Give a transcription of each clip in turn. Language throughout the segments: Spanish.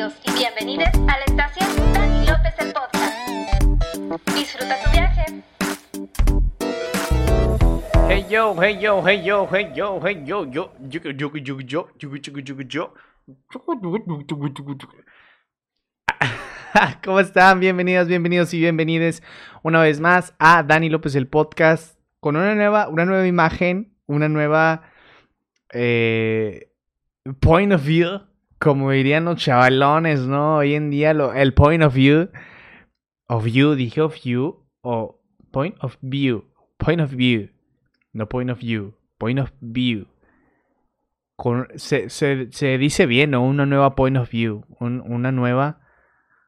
Bienvenidos y bienvenidas a la estación Dani López el podcast. Disfruta tu viaje. Hey yo, hey yo, hey yo, hey yo, hey yo, yo, yo, yo, yo, yo, yo, yo, yo. ¿Cómo están? Bienvenidas, bienvenidos y bienvenides una vez más a Dani López el podcast con una nueva, una nueva imagen, una nueva eh, point of view, como dirían los chavalones, ¿no? Hoy en día lo, el point of view, of you, dije of you, o point of view, point of view, no point of view, point of view. Se, se, se, dice bien, ¿no? Una nueva point of view, un, una nueva,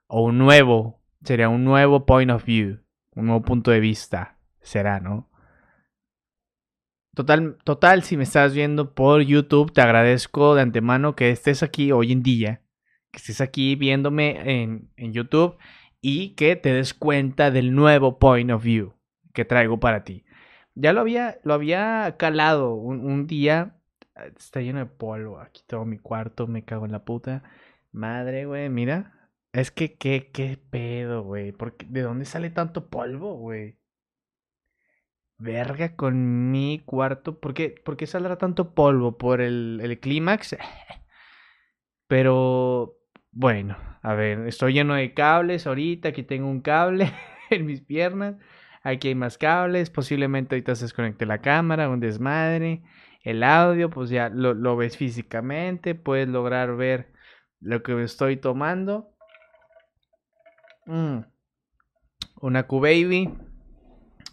o un nuevo, sería un nuevo point of view, un nuevo punto de vista, será, ¿no? Total, total, si me estás viendo por YouTube, te agradezco de antemano que estés aquí hoy en día, que estés aquí viéndome en, en YouTube y que te des cuenta del nuevo point of view que traigo para ti. Ya lo había, lo había calado un, un día. Está lleno de polvo. Aquí todo mi cuarto, me cago en la puta. Madre, güey, mira. Es que, ¿qué, qué pedo, güey? ¿De dónde sale tanto polvo, güey? Verga con mi cuarto. ¿Por qué, ¿Por qué saldrá tanto polvo? ¿Por el, el clímax? Pero bueno, a ver, estoy lleno de cables ahorita. Aquí tengo un cable en mis piernas. Aquí hay más cables. Posiblemente ahorita se desconecte la cámara, un desmadre. El audio, pues ya lo, lo ves físicamente. Puedes lograr ver lo que estoy tomando. Mm. Una Q-Baby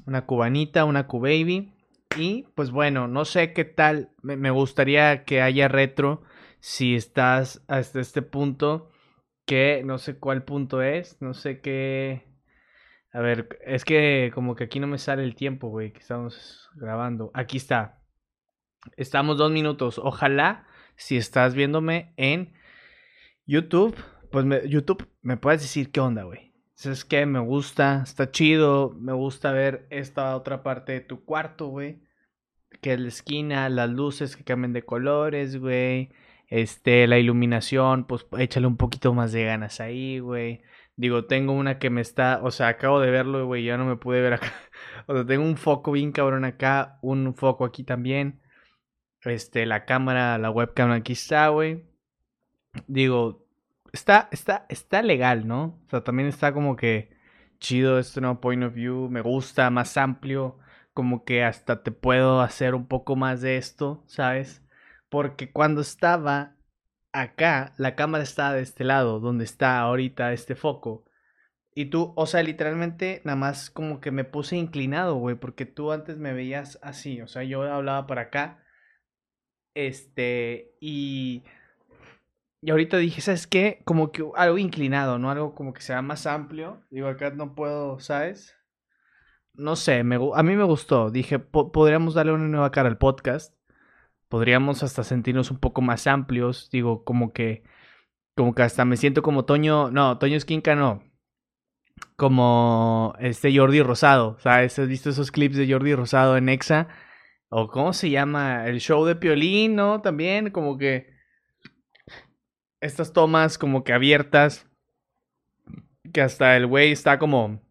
una cubanita, una Q-Baby. Y pues bueno, no sé qué tal. Me, gustaría que haya retro si estás hasta este punto. Que no sé cuál punto es. No sé qué. A ver, es que como que aquí no me sale el tiempo, güey, que estamos grabando. Aquí está. Estamos dos minutos. Ojalá, si estás viéndome en YouTube, pues YouTube me puedes decir qué onda, güey. Es que me gusta, está chido, me gusta ver esta otra parte de tu cuarto, güey. Que es la esquina, las luces que cambian de colores, güey. Este, la iluminación, pues échale un poquito más de ganas ahí, güey. Digo, tengo una que me está, o sea, acabo de verlo, güey, ya no me pude ver acá. O sea, tengo un foco bien cabrón acá, un foco aquí también. Este, la cámara, la webcam aquí está, güey. Digo, está, está, está legal, ¿no? O sea, también está como que chido este nuevo point of view, me gusta, más amplio, como que hasta te puedo hacer un poco más de esto, ¿sabes? Porque cuando estaba acá, la cámara estaba de este lado, donde está ahorita este foco. Y tú, o sea, literalmente nada más como que me puse inclinado, güey, porque tú antes me veías así, o sea, yo hablaba para acá. Este, y y ahorita dije, ¿sabes qué? Como que algo inclinado, ¿no? Algo como que sea más amplio. Digo, acá no puedo, ¿sabes? No sé, me, a mí me gustó. Dije, podríamos darle una nueva cara al podcast. Podríamos hasta sentirnos un poco más amplios. Digo, como que, como que hasta me siento como Toño, no, Toño Esquinca no. Como este Jordi Rosado, ¿sabes? ¿Has visto esos clips de Jordi Rosado en Exa? O cómo se llama, el show de Piolín, ¿no? También como que estas tomas como que abiertas, que hasta el güey está como,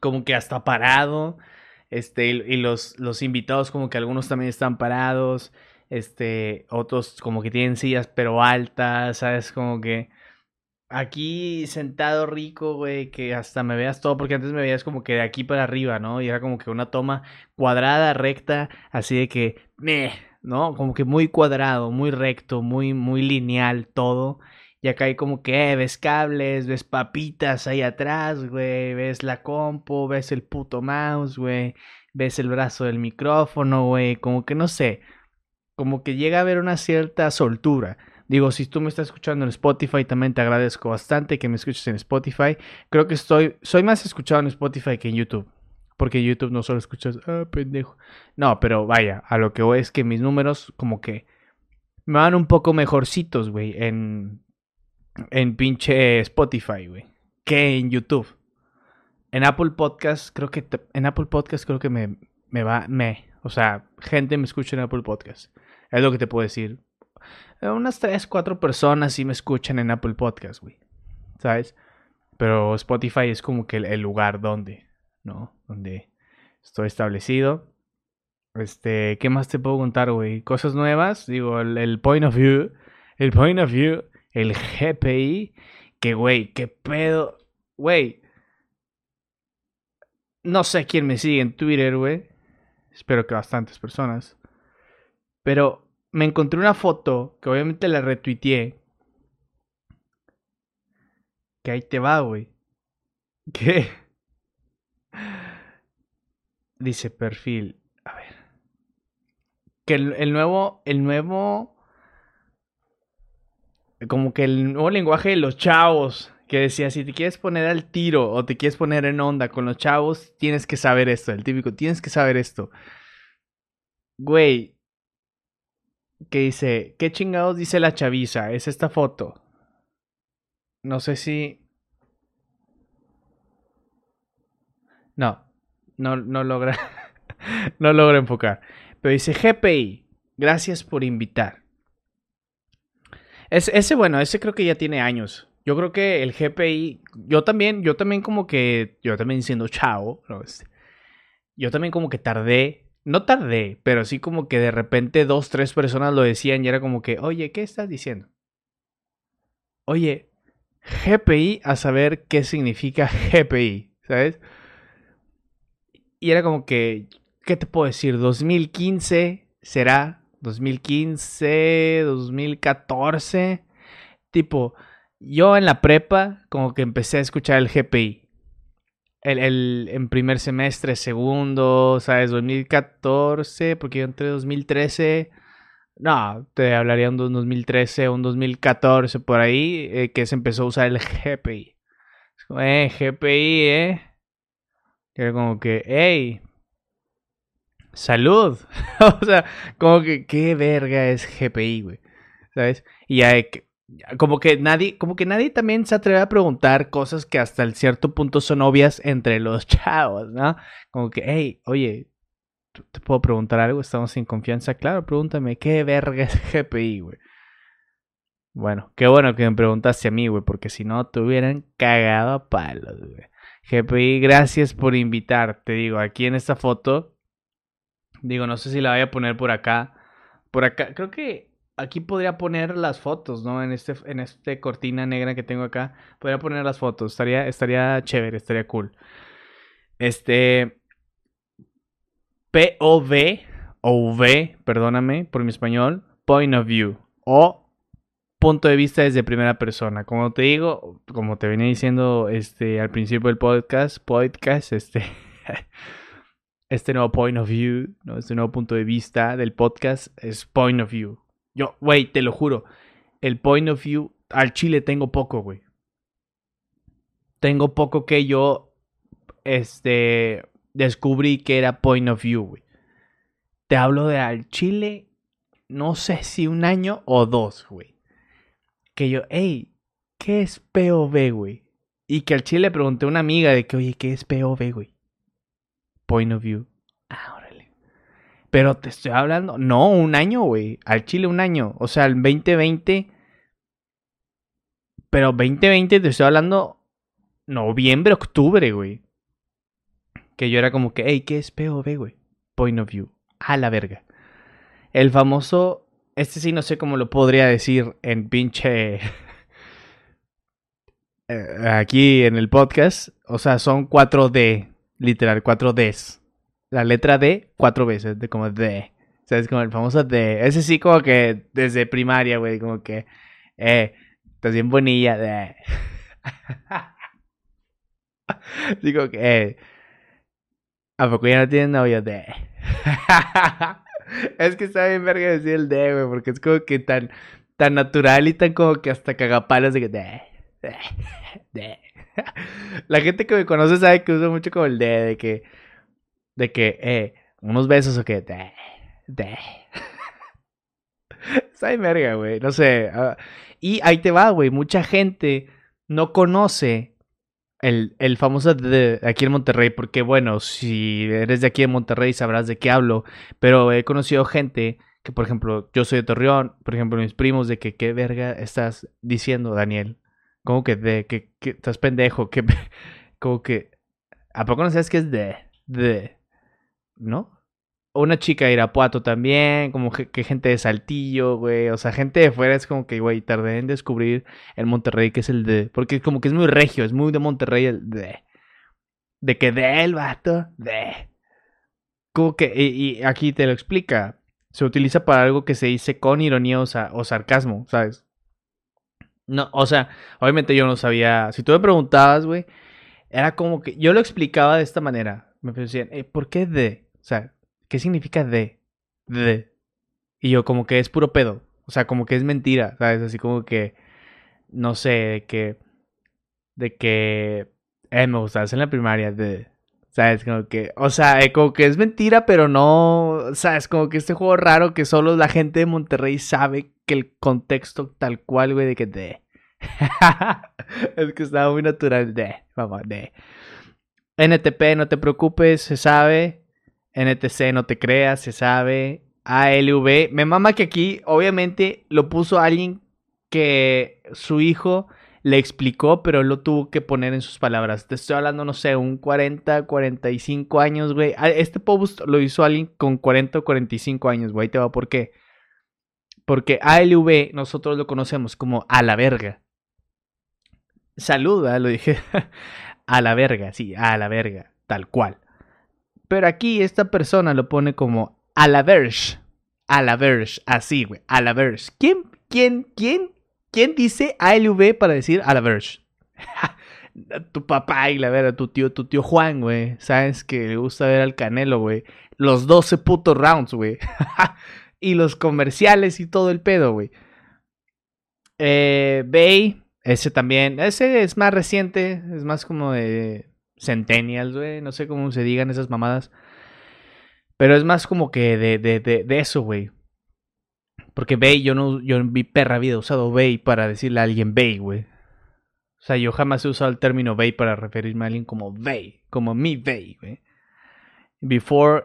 como que hasta parado, este, y, los, los invitados como que algunos también están parados, este, otros como que tienen sillas pero altas, ¿sabes? Como que aquí sentado rico, güey, que hasta me veas todo, porque antes me veías como que de aquí para arriba, ¿no? Y era como que una toma cuadrada, recta, así de que, meh, ¿no? Como que muy cuadrado, muy recto, muy, muy lineal todo. Y acá hay como que eh, ves cables, ves papitas ahí atrás, güey, ves la compu, ves el puto mouse, güey, ves el brazo del micrófono, güey, como que no sé, como que llega a haber una cierta soltura. Digo, si tú me estás escuchando en Spotify, también te agradezco bastante que me escuches en Spotify. Creo que estoy, soy más escuchado en Spotify que en YouTube. Porque YouTube no solo escuchas, ah, pendejo. No, pero vaya, a lo que voy es que mis números como que me van un poco mejorcitos, güey, en, en pinche Spotify, güey, que en YouTube. En Apple Podcast, creo que, en Apple Podcast creo que me, me va, me, o sea, gente me escucha en Apple Podcast. Es lo que te puedo decir. eh, unas 3, 4 personas sí me escuchan en Apple Podcast, güey. ¿Sabes? Pero Spotify es como que el, el lugar donde, ¿no? Donde estoy establecido. Este, ¿qué más te puedo contar, güey? Cosas nuevas, digo, el, point of view, el point of view, el GPI, que, güey, qué pedo, güey. No sé quién me sigue en Twitter, güey. Espero que bastantes personas. Pero me encontré una foto que obviamente la retuiteé. Que ahí te va, güey. ¿Qué? Dice perfil. A ver. Que el, el nuevo. El nuevo. Como que el nuevo lenguaje de los chavos. Que decía, si te quieres poner al tiro o te quieres poner en onda con los chavos, tienes que saber esto. El típico, tienes que saber esto. Güey. Que dice, ¿qué chingados dice la chaviza? Es esta foto. No sé si... No, no, no logra. no logra enfocar. Pero dice GPI, gracias por invitar. Es, ese, bueno, ese creo que ya tiene años. Yo creo que el GPI, yo también, yo también como que, yo también siendo chavo, ¿no? Este, yo también como que tardé, no tardé, pero sí como que de repente dos, tres personas lo decían y era como que, oye, ¿qué estás diciendo? Oye, GPI a saber qué significa GPI, ¿sabes? Y era como que, ¿qué te puedo decir? 2015 será 2015, 2014. Tipo, yo en la prepa como que empecé a escuchar el GPI. El, el, en primer semestre, segundo, ¿sabes? 2014, porque yo entré 2013. No, te hablaría un 2013 o un 2014 por ahí, eh, que se empezó a usar el GPI. Eh, GPI, eh. Era como que, hey, salud. o sea, como que, ¿qué verga es GPI, güey? ¿Sabes? Y como que nadie, como que nadie también se atreve a preguntar cosas que hasta el cierto punto son obvias entre los chavos, ¿no? Como que, hey, oye, ¿te puedo preguntar algo? Estamos sin confianza. Claro, pregúntame, ¿qué verga es GPI, güey? Bueno, qué bueno que me preguntaste a mí, güey, porque si no te hubieran cagado a palos, güey. GPI, gracias por invitar. Te digo, aquí en esta foto, digo, no sé si la voy a poner por acá. Por acá, creo que aquí podría poner las fotos, ¿no? En este, en este cortina negra que tengo acá, podría poner las fotos. Estaría, estaría chévere, estaría cool. Este. POV, o V, perdóname por mi español, point of view. O punto de vista desde primera persona. Como te digo, como te venía diciendo este, al principio del podcast, podcast, este, este nuevo point of view, ¿no? este nuevo punto de vista del podcast es point of view. Yo, güey, te lo juro, el point of view al chile tengo poco, güey. Tengo poco que yo, este, descubrí que era point of view, güey. Te hablo de al chile, no sé si un año o dos, güey que yo, hey, ¿qué es POV, güey? Y que al chile le pregunté a una amiga de que, oye, ¿qué es POV, güey? Point of view. Ah, órale. Pero te estoy hablando, no, un año, güey. Al chile un año. O sea, el 2020. Pero 2020 te estoy hablando noviembre, octubre, güey. Que yo era como que, hey, ¿qué es POV, güey? Point of view. A la verga. El famoso este sí no sé cómo lo podría decir en pinche... Eh, aquí en el podcast. O sea, son 4D. Literal, 4Ds. La letra D, cuatro veces. De como D. O sea, es como el famoso D. Ese sí como que desde primaria, güey. Como que... Eh, estás bien bonilla. D. Digo que... Eh, ¿A poco ya no tienen novio? D. es que está bien verga decir el D, güey, porque es como que tan, tan natural y tan como que hasta cagapalos de que D, D, D. La gente que me conoce sabe que uso mucho como el D, de que, de que, eh, unos besos o que, D, D. Está bien verga, güey, no sé. Uh, y ahí te va, güey, mucha gente no conoce el, el, famoso de aquí en Monterrey, porque bueno, si eres de aquí en Monterrey sabrás de qué hablo, pero he conocido gente que por ejemplo, yo soy de Torreón, por ejemplo, mis primos de que qué verga estás diciendo, Daniel. Como que de que, que estás pendejo, que como que ¿a poco no sabes qué es de de ¿no? Una chica de Irapuato también, como que, gente de Saltillo, güey, o sea, gente de fuera es como que, güey, tardé en descubrir el Monterrey que es el de, porque como que es muy regio, es muy de Monterrey el de de que de el vato, de como que y, aquí te lo explica, se utiliza para algo que se dice con ironía o sarcasmo, ¿sabes? No, o sea, obviamente yo no sabía. Si tú me preguntabas, güey, era como que yo lo explicaba de esta manera. Me decían, eh, ¿por qué de? O sea, ¿qué significa de? De. Y yo, como que es puro pedo. O sea, como que es mentira, ¿sabes? Así como que, no sé, de que, de que, eh, me gustabas en la primaria, de. ¿Sabes? Como que, o sea, eh, como que es mentira, pero no, ¿sabes? Como que este juego raro que solo la gente de Monterrey sabe que el contexto tal cual, güey, de que de. es que estaba muy natural, de, vamos, de. NTP, no te preocupes, se sabe. NTC, no te creas, se sabe. ALV, me mama que aquí, obviamente, lo puso alguien que su hijo le explicó, pero lo tuvo que poner en sus palabras. Te estoy hablando, no sé, un 40, 45 años, güey. Ah, Este post lo hizo alguien con 40 o 45 años, güey. Te va, ¿por qué? Porque ALV nosotros lo conocemos como a la verga. Saluda, lo dije. a la verga, sí, a la verga, tal cual. Pero aquí esta persona lo pone como a la verge. A la verge, así, güey, a la verge. ¿Quién, quién, quién, quién dice ALV para decir a la verge? tu papá y la verga, tu tío, tu tío Juan, güey. Sabes que le gusta ver al Canelo, güey. Los 12 putos rounds, güey. y los comerciales y todo el pedo, güey. Eh, Bay, ese también. Ese es más reciente, es más como de Centennials, güey. No sé cómo se digan esas mamadas. Pero es más como que de, de, de, de eso, güey. Porque Bay, yo no, yo en mi perra vida he usado Bay para decirle a alguien Bay, güey. O sea, yo jamás he usado el término Bay para referirme a alguien como Bay, como mi Bay, güey. Before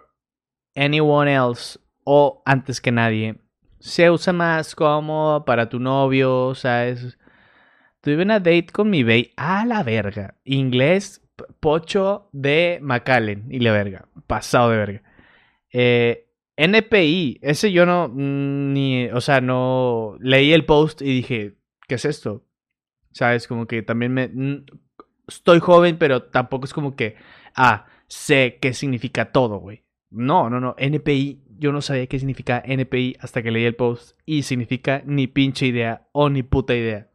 anyone else o antes que nadie. Se usa más como para tu novio, ¿sabes? Tuve una date con mi Bay a la verga. Inglés, pocho de McAllen y la verga. Pasado de verga. Eh, NPI, ese yo no, mm, ni, o sea, no, leí el post y dije, ¿qué es esto? ¿Sabes? Como que también me, mm, estoy joven, pero tampoco es como que, ah, sé qué significa todo, güey. No, no, no, NPI, yo no sabía qué significa NPI hasta que leí el post y significa ni pinche idea o ni puta idea.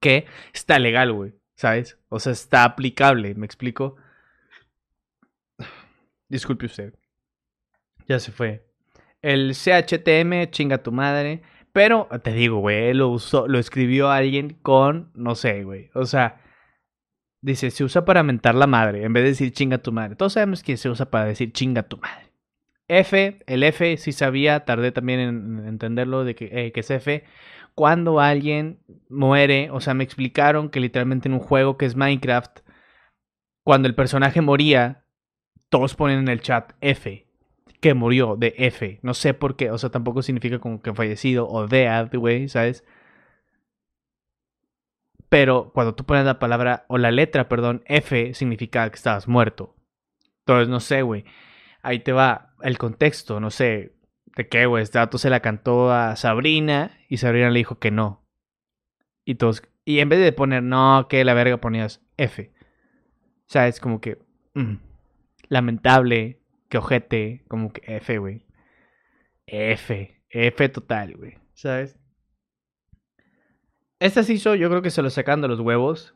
Que está legal, güey, ¿sabes? O sea, está aplicable, ¿me explico? Disculpe usted. Ya se fue. El CHTM, chinga tu madre. Pero te digo, güey, lo usó, lo escribió alguien con, no sé, güey. O sea, dice, se usa para mentar la madre, en vez de decir chinga tu madre. Todos sabemos que se usa para decir chinga tu madre. F, el F sí sabía, tardé también en entenderlo de que, eh, que es F. Cuando alguien muere, o sea, me explicaron que literalmente en un juego que es Minecraft, cuando el personaje moría, todos ponen en el chat F que murió de F. No sé por qué, o sea, tampoco significa como que fallecido o dead, güey, ¿sabes? Pero cuando tú pones la palabra, o la letra, perdón, F, significa que estabas muerto. Entonces, no sé, güey. Ahí te va el contexto, no sé. ¿De qué, güey? Este dato se la cantó a Sabrina y Sabrina le dijo que no. Y todos, y en vez de poner no, que la verga ponías F. O sea, es como que. mm, lamentable, que ojete, como que F, güey. F, F total, güey. ¿Sabes? Esta se hizo, yo creo que se lo sacan de los huevos.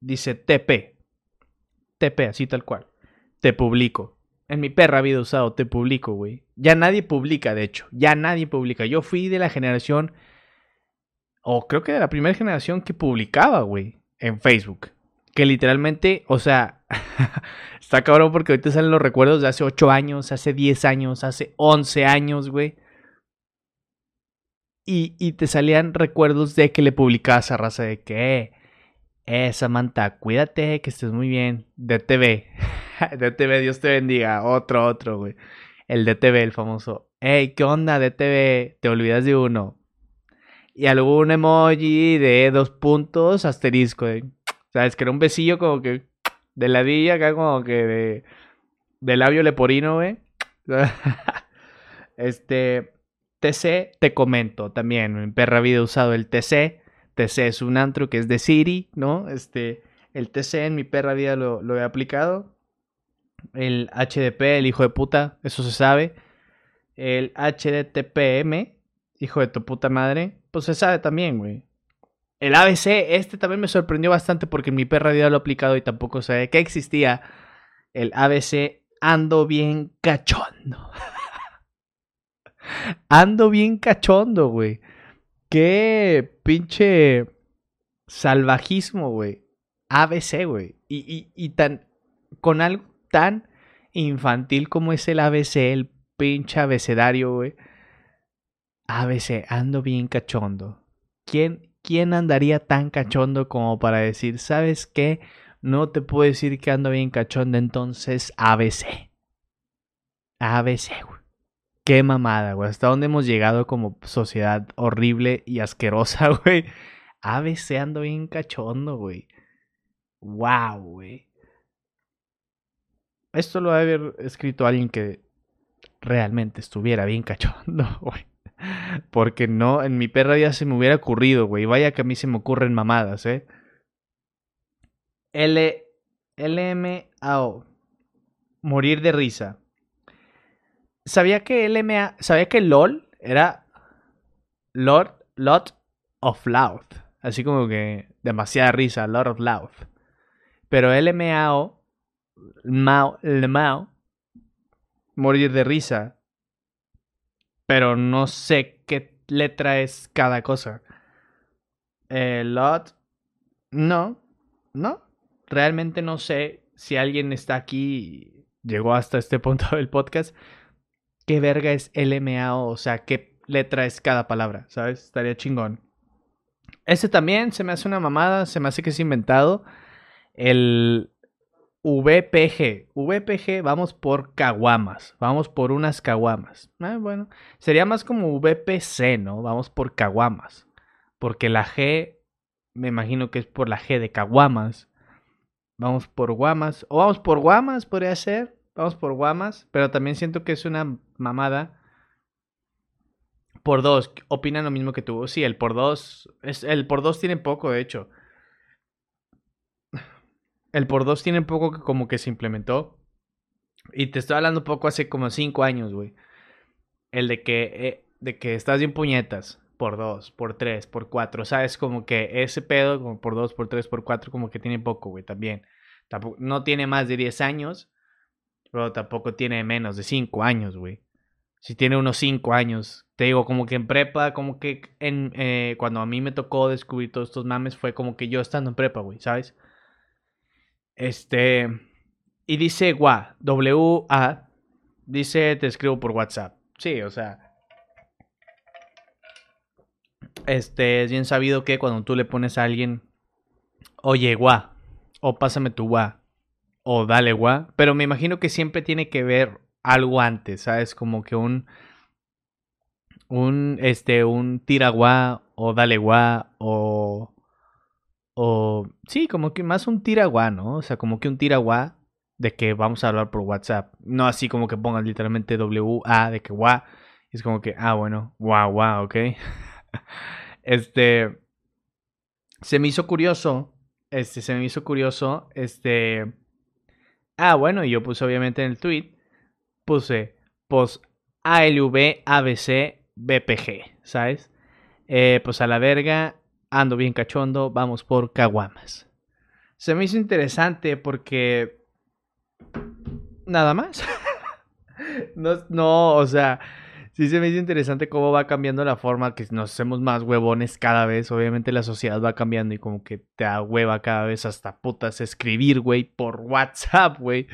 Dice TP. TP, así tal cual. Te publico. En mi perra vida usado te publico, güey. Ya nadie publica, de hecho. Ya nadie publica. Yo fui de la generación. O creo que de la primera generación que publicaba, güey. En Facebook. Que literalmente, o sea. está cabrón porque ahorita salen los recuerdos de hace 8 años, hace 10 años, hace 11 años, güey. Y, y te salían recuerdos de que le publicabas a raza de que, eh, Samantha, cuídate, que estés muy bien. DTV. DTV, Dios te bendiga. Otro, otro, güey. El DTV, el famoso. hey, ¿qué onda de TV? Te olvidas de uno. Y algún emoji de dos puntos, asterisco. De, ¿Sabes? Que era un besillo como que de ladilla, acá como que de, de labio leporino, güey. este, TC, te comento también. Mi perra había usado el TC. TC es un antro que es de Siri, ¿no? Este, el TC en mi perra vida lo, lo he aplicado. El HDP, el hijo de puta, eso se sabe. El HDTPM, hijo de tu puta madre, pues se sabe también, güey. El ABC, este también me sorprendió bastante porque mi perra vida lo ha aplicado y tampoco sabía que existía. El ABC, ando bien cachondo. ando bien cachondo, güey. Qué pinche salvajismo, güey. ABC, güey. Y, y, tan. Con algo tan infantil como es el ABC, el pinche abecedario, güey. ABC, ando bien cachondo. ¿Quién, ¿Quién andaría tan cachondo como para decir, ¿sabes qué? No te puedo decir que ando bien cachondo, entonces ABC. ABC, güey. Qué mamada, güey. Hasta dónde hemos llegado como sociedad horrible y asquerosa, güey. ABC ando bien cachondo, güey. Wow, güey. Esto lo debe haber escrito alguien que realmente estuviera bien cachondo, güey. Porque no, en mi perra ya se me hubiera ocurrido, güey. Vaya que a mí se me ocurren mamadas, ¿eh? L, LMAO. Morir de risa. ¿Sabía que LMA, sabía que LOL era Lord, Lot of Loud? Así como que demasiada risa, Lord of Loud. Pero LMAO, Mao, LMAO, morir de risa. Pero no sé qué letra es cada cosa. Eh, lot, no, no. Realmente no sé si alguien está aquí y llegó hasta este punto del podcast qué verga es LMAO, o sea, qué letra es cada palabra, ¿sabes? Estaría chingón. Este también se me hace una mamada, se me hace que es inventado. El VPG. VPG, vamos por caguamas. Vamos por unas caguamas. Ah, bueno, sería más como VPC, ¿no? Vamos por caguamas. Porque la G, me imagino que es por la G de caguamas. Vamos por guamas. O vamos por guamas, podría ser. Vamos por Guamas, pero también siento que es una mamada. Por dos, opinan lo mismo que tú. Sí, el por dos. Es, el por dos tiene poco, de hecho. El por dos tiene poco que como que se implementó. Y te estoy hablando poco hace como cinco años, güey. El de que, eh, de que estás bien puñetas. Por dos, por tres, por cuatro. ¿Sabes? Como que ese pedo, como por dos, por tres, por cuatro, como que tiene poco, güey, también. Tampoco, no tiene más de diez años. Pero tampoco tiene menos de 5 años, güey. Si tiene unos 5 años. Te digo, como que en prepa, como que en, eh, cuando a mí me tocó descubrir todos estos mames, fue como que yo estando en prepa, güey, ¿sabes? Este. Y dice WA, W-A. Dice, te escribo por WhatsApp. Sí, o sea. Este, es bien sabido que cuando tú le pones a alguien, oye, gua, o pásame tu gua, o dale gua, pero me imagino que siempre tiene que ver algo antes, ¿sabes? Como que un un este un tiraguá o dale gua o o sí, como que más un tiraguá, ¿no? O sea, como que un tiraguá de que vamos a hablar por WhatsApp, no así como que pongan literalmente W A de que gua, es como que ah, bueno, guau, guau, ¿ok? este se me hizo curioso, este se me hizo curioso, este Ah, bueno, y yo puse obviamente en el tweet, puse post ALV ABC BPG, ¿sabes? Eh, pues a la verga, ando bien cachondo, vamos por caguamas. Se me hizo interesante porque... Nada más. no, no, o sea, sí se me hizo interesante cómo va cambiando la forma, que nos hacemos más huevones cada vez. Obviamente la sociedad va cambiando y como que te da hueva cada vez hasta putas escribir, güey, por WhatsApp, güey.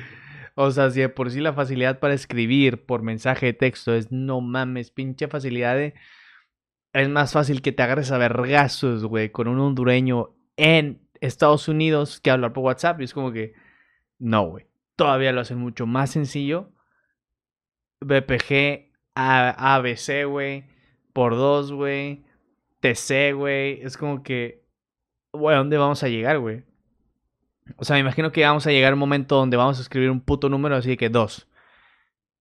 O sea, si de por sí la facilidad para escribir por mensaje de texto es no mames, pinche facilidad de... Es más fácil que te agarres a vergazos, güey, con un hondureño en Estados Unidos que hablar por WhatsApp. Y es como que, no, güey. Todavía lo hacen mucho más sencillo. BPG A, ABC, güey, por dos, güey, TC, güey. Es como que, güey, ¿a dónde vamos a llegar, güey? O sea, me imagino que vamos a llegar a un momento donde vamos a escribir un puto número así de que dos.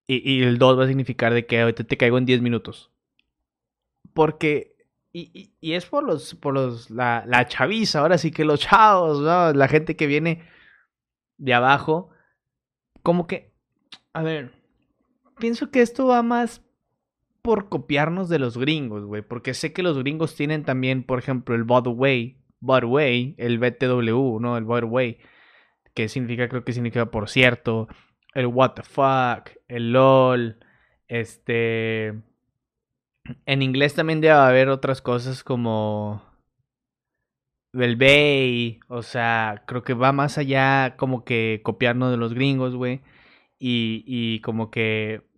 Y, y el dos va a significar de que ahorita te caigo en 10 minutos. Porque y, y, es por los, por los, la, la chaviza, ahora sí que los chavos, ¿no? la gente que viene de abajo, como que, a ver, pienso que esto va más por copiarnos de los gringos, güey, porque sé que los gringos tienen también, por ejemplo, el Budway, Budway, el BTW, ¿no? El Budway, que significa, creo que significa por cierto, el What the fuck, el LOL, este en inglés también debe haber otras cosas como el Bay, o sea, creo que va más allá como que copiarnos de los gringos, güey. Y, y como que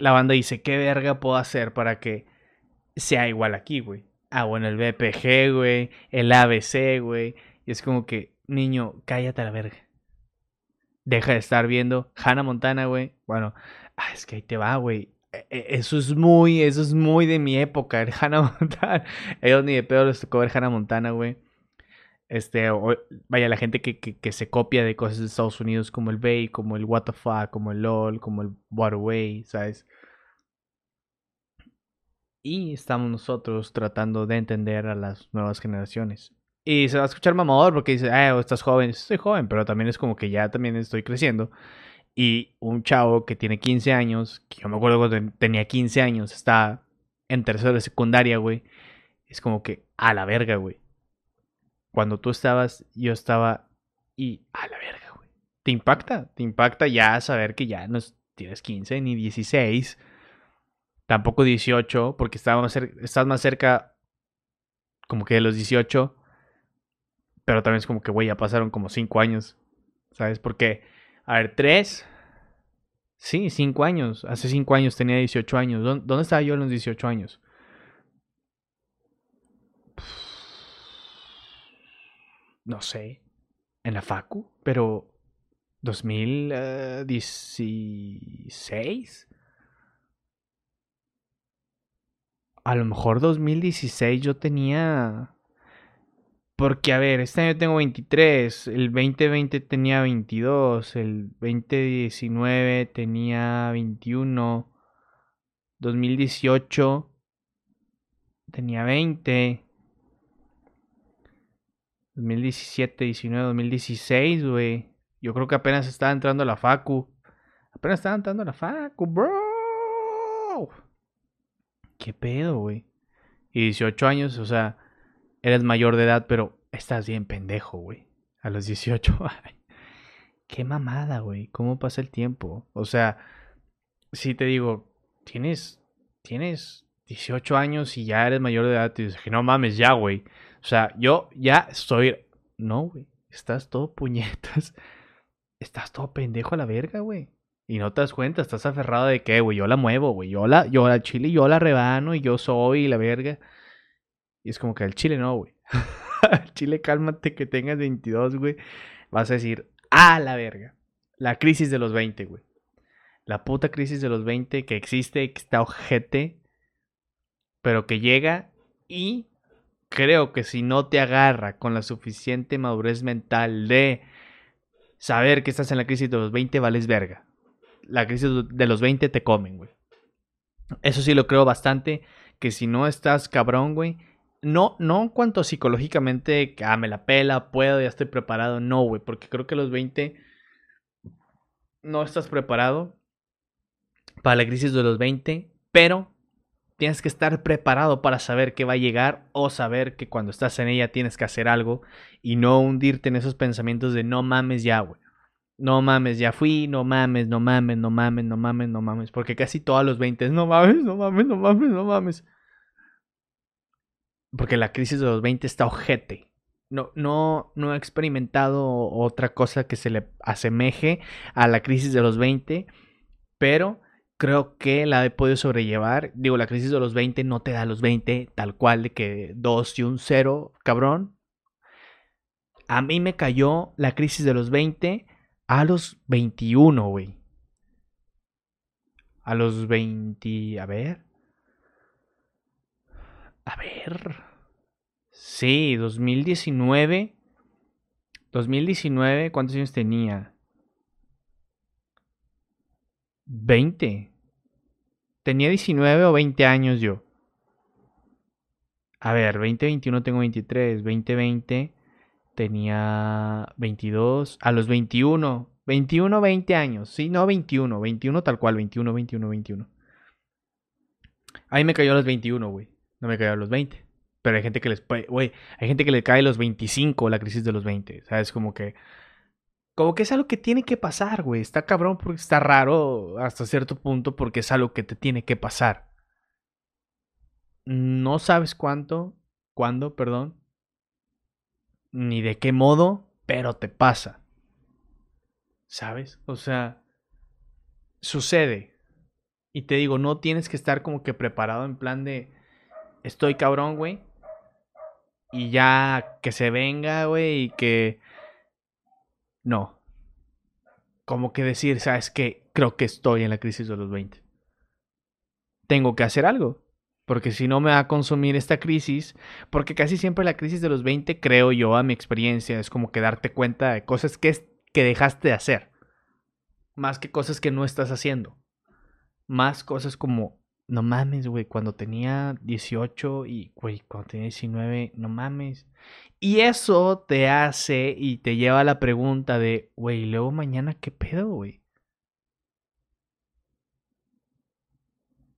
la banda dice, ¿qué verga puedo hacer para que sea igual aquí, güey? Ah, bueno, el BPG, güey, el ABC, güey. Y es como que, niño, cállate a la verga. Deja de estar viendo Hannah Montana, güey. Bueno, ah, es que ahí te va, güey. E, e, eso es muy, eso es muy de mi época, el Hannah Montana. Ellos ni de pedo les tocó ver Hannah Montana, güey. Este, vaya, la gente que, que, se copia de cosas de Estados Unidos como el Bay, como el fuck, como el LOL, como el Waterway, ¿sabes? Y estamos nosotros tratando de entender a las nuevas generaciones. Y se va a escuchar mamador porque dice, ah, estás joven. Soy joven, pero también es como que ya también estoy creciendo. Y un chavo que tiene 15 años, que yo me acuerdo cuando tenía 15 años, está en tercero de secundaria, güey. Es como que a la verga, güey. Cuando tú estabas, yo estaba y a la verga, güey. Te impacta, te impacta ya saber que ya no tienes 15 ni 16, tampoco 18, porque estás más cerca como que de los 18, pero también es como que, güey, ya pasaron como 5 años, ¿sabes? Porque a ver, tres. Sí, cinco años. Hace cinco años tenía 18 años. ¿Dónde estaba yo en los 18 años? No sé. En la Facu, pero 2016. A lo mejor 2016 yo tenía porque, a ver, este año tengo 23, el 2020 tenía 22, el 2019 tenía 21, 2018 tenía 20, 2017, 19, 2016, güey. Yo creo que apenas estaba entrando a la Facu. Apenas estaba entrando a la Facu, bro. ¿Qué pedo, güey? Y 18 años, o sea eres mayor de edad, pero estás bien pendejo, güey. A los 18. Qué mamada, güey. ¿Cómo pasa el tiempo? O sea, si te digo, tienes, tienes 18 años y ya eres mayor de edad, te dices no mames ya, güey. O sea, yo ya estoy... No, güey. Estás todo puñetas. Estás todo pendejo a la verga, güey. Y no te das cuenta, estás aferrado de que, güey, yo la muevo, güey. Yo la, yo la chile, yo la rebano y yo soy la verga. Y es como que al chile no, güey. chile, cálmate que tengas 22, güey. Vas a decir, ah, la verga. La crisis de los 20, güey. La puta crisis de los 20 que existe, que está ojete, pero que llega y creo que si no te agarra con la suficiente madurez mental de saber que estás en la crisis de los 20, vales verga. La crisis de los 20 te comen, güey. Eso sí lo creo bastante, que si no estás cabrón, güey, no, no en cuanto psicológicamente, ah, me la pela, puedo, ya estoy preparado. No, güey, porque creo que a los 20 no estás preparado para la crisis de los 20, pero tienes que estar preparado para saber que va a llegar o saber que cuando estás en ella tienes que hacer algo y no hundirte en esos pensamientos de no mames ya, güey. No mames, ya fui, no mames, no mames, no mames, no mames, no mames, porque casi todos los 20 no mames, no mames, no mames, no mames. Porque la crisis de los 20 está ojete. No, no, no he experimentado otra cosa que se le asemeje a la crisis de los 20, pero creo que la he podido sobrellevar. Digo, la crisis de los 20 no te da los 20 tal cual de que 2 y un 0, cabrón. A mí me cayó la crisis de los 20 a los 21, güey. A los 20... A ver. A ver. Sí, 2019. 2019, ¿cuántos años tenía? 20. Tenía 19 o 20 años yo. A ver, 2021 tengo 23, 2020 tenía 22, a los 21, 21, 20 años, sí, no 21, 21 tal cual, 21, 21, 21. Ahí me cayó a los 21, güey, no me cayó a los 20. Pero hay gente que les, güey, hay gente que le cae a los 25 la crisis de los 20, ¿sabes? Como que, como que es algo que tiene que pasar, güey. Está cabrón porque está raro hasta cierto punto porque es algo que te tiene que pasar. No sabes cuánto, cuándo, perdón, ni de qué modo, pero te pasa. ¿Sabes? O sea, sucede. Y te digo, no tienes que estar como que preparado en plan de, estoy cabrón, güey. Y ya que se venga, güey, y que... No. Como que decir, ¿sabes qué? Creo que estoy en la crisis de los 20. Tengo que hacer algo porque si no me va a consumir esta crisis, porque casi siempre la crisis de los 20, creo yo, a mi experiencia, es como que darte cuenta de cosas que, que dejaste de hacer, más que cosas que no estás haciendo, más cosas como, no mames, güey, cuando tenía 18 y, güey, cuando tenía 19, no mames. Y eso te hace y te lleva a la pregunta de, güey, luego mañana, ¿qué pedo, güey?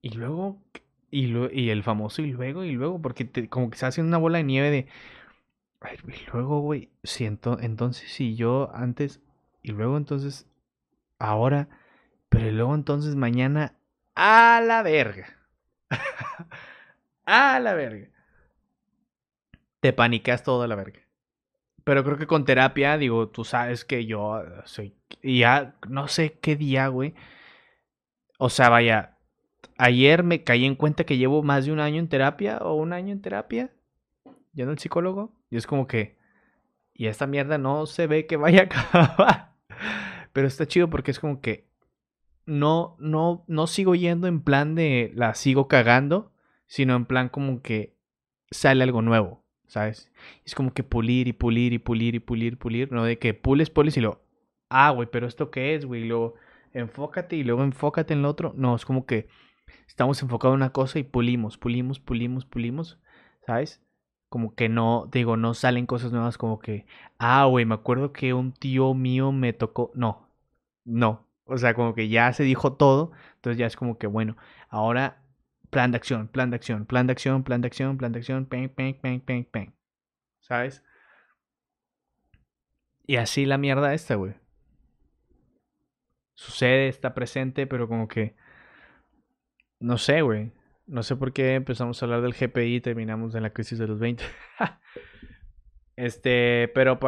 Y luego, y, y el famoso y luego, y luego, porque como que se hace una bola de nieve de... y luego, güey, siento, entonces si yo antes, y luego entonces, ahora, pero luego entonces mañana, a la verga. a la verga. Te panicas todo a la verga. Pero creo que con terapia, digo, tú sabes que yo soy. Y ya no sé qué día, güey. O sea, vaya, ayer me caí en cuenta que llevo más de un año en terapia o un año en terapia, ya no el psicólogo, y es como que, y esta mierda no se ve que vaya a acabar. Pero está chido porque es como que no, no, no sigo yendo en plan de la sigo cagando, sino en plan como que sale algo nuevo, ¿sabes? Es como que pulir y pulir y pulir y pulir, pulir, no de que pules, pules y lo, ah, güey, pero esto qué es, güey, luego enfócate y luego enfócate en lo otro. No, es como que estamos enfocados en una cosa y pulimos, pulimos, pulimos, pulimos, ¿sabes? Como que no, digo, no salen cosas nuevas como que, ah, güey, me acuerdo que un tío mío me tocó, no, no, o sea, como que ya se dijo todo, entonces ya es como que, bueno, ahora plan de acción, plan de acción, plan de acción, plan de acción, plan de acción, peng, peng, peng, peng, peng, ¿sabes? Y así la mierda esta, güey. Sucede, está presente, pero como que no sé, güey. No sé por qué empezamos a hablar del GPI y terminamos en la crisis de los 20. este, pero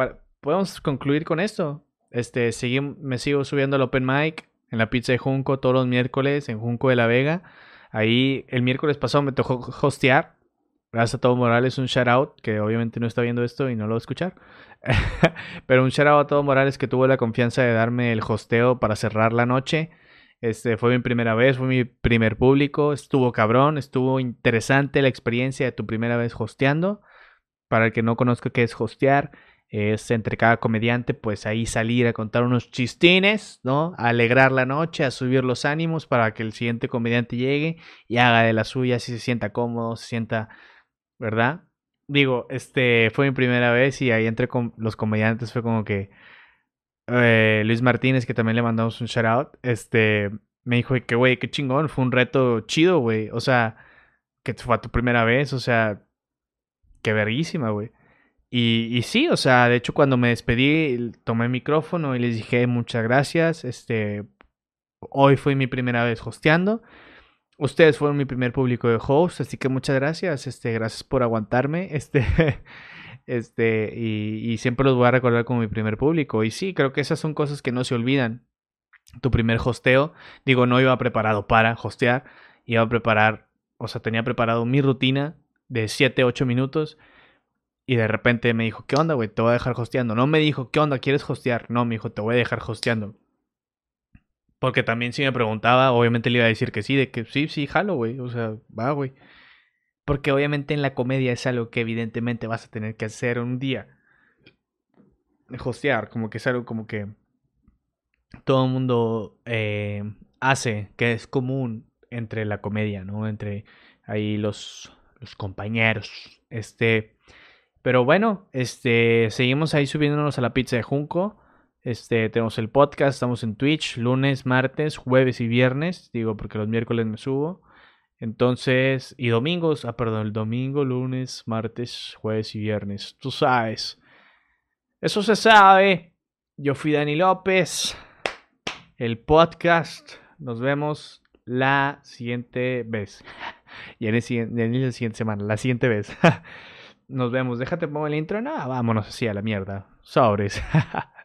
podemos concluir con esto. Este, me sigo subiendo al Open Mic en la pizza de Junco todos los miércoles en Junco de la Vega. Ahí el miércoles pasado me tocó hostear. Gracias a Todo Morales, un shout out, que obviamente no está viendo esto y no lo va a escuchar. Pero un shout out a Todo Morales que tuvo la confianza de darme el hosteo para cerrar la noche. Este, fue mi primera vez, fue mi primer público, estuvo cabrón, estuvo interesante la experiencia de tu primera vez hosteando. Para el que no conozca qué es hostear, es entre cada comediante, pues ahí salir a contar unos chistines, ¿no? A alegrar la noche, a subir los ánimos para que el siguiente comediante llegue y haga de la suya si se sienta cómodo, se sienta, ¿verdad? Digo, este fue mi primera vez y ahí entre los comediantes fue como que eh, Luis Martínez, que también le mandamos un shout out, este, me dijo que, güey, qué chingón, fue un reto chido, güey. O sea, que fue tu primera vez, o sea, qué verguísima, güey. Y, y sí, o sea, de hecho cuando me despedí, tomé micrófono y les dije muchas gracias, este, hoy fue mi primera vez hosteando. Ustedes fueron mi primer público de host, así que muchas gracias, este, gracias por aguantarme, este, Este, y, siempre los voy a recordar como mi primer público. Y sí, creo que esas son cosas que no se olvidan. Tu primer hosteo, digo, no iba preparado para hostear, iba a preparar, o sea, tenía preparado mi rutina de 7, 8 minutos. Y de repente me dijo, ¿qué onda, güey? Te voy a dejar hosteando. No me dijo, ¿qué onda? ¿Quieres hostear? No, me dijo, te voy a dejar hosteando. Porque también si me preguntaba, obviamente le iba a decir que sí, de que sí, sí, jalo, güey. O sea, va, güey. Porque obviamente en la comedia es algo que evidentemente vas a tener que hacer un día. Hostear, como que es algo como que todo el mundo eh, hace, que es común entre la comedia, ¿no? Entre ahí los, los compañeros. Este, pero bueno, este, seguimos ahí subiéndonos a la pizza de Junco. Este, tenemos el podcast, estamos en Twitch, lunes, martes, jueves y viernes, digo porque los miércoles me subo. Entonces, y domingos, ah, perdón, el domingo, lunes, martes, jueves y viernes. Tú sabes. Eso se sabe. Yo fui Dani López. El podcast. Nos vemos la siguiente vez. Y en, el, la siguiente semana, la siguiente vez. Nos vemos. Déjate pongo el intro. No, vámonos así a la mierda. Sobres.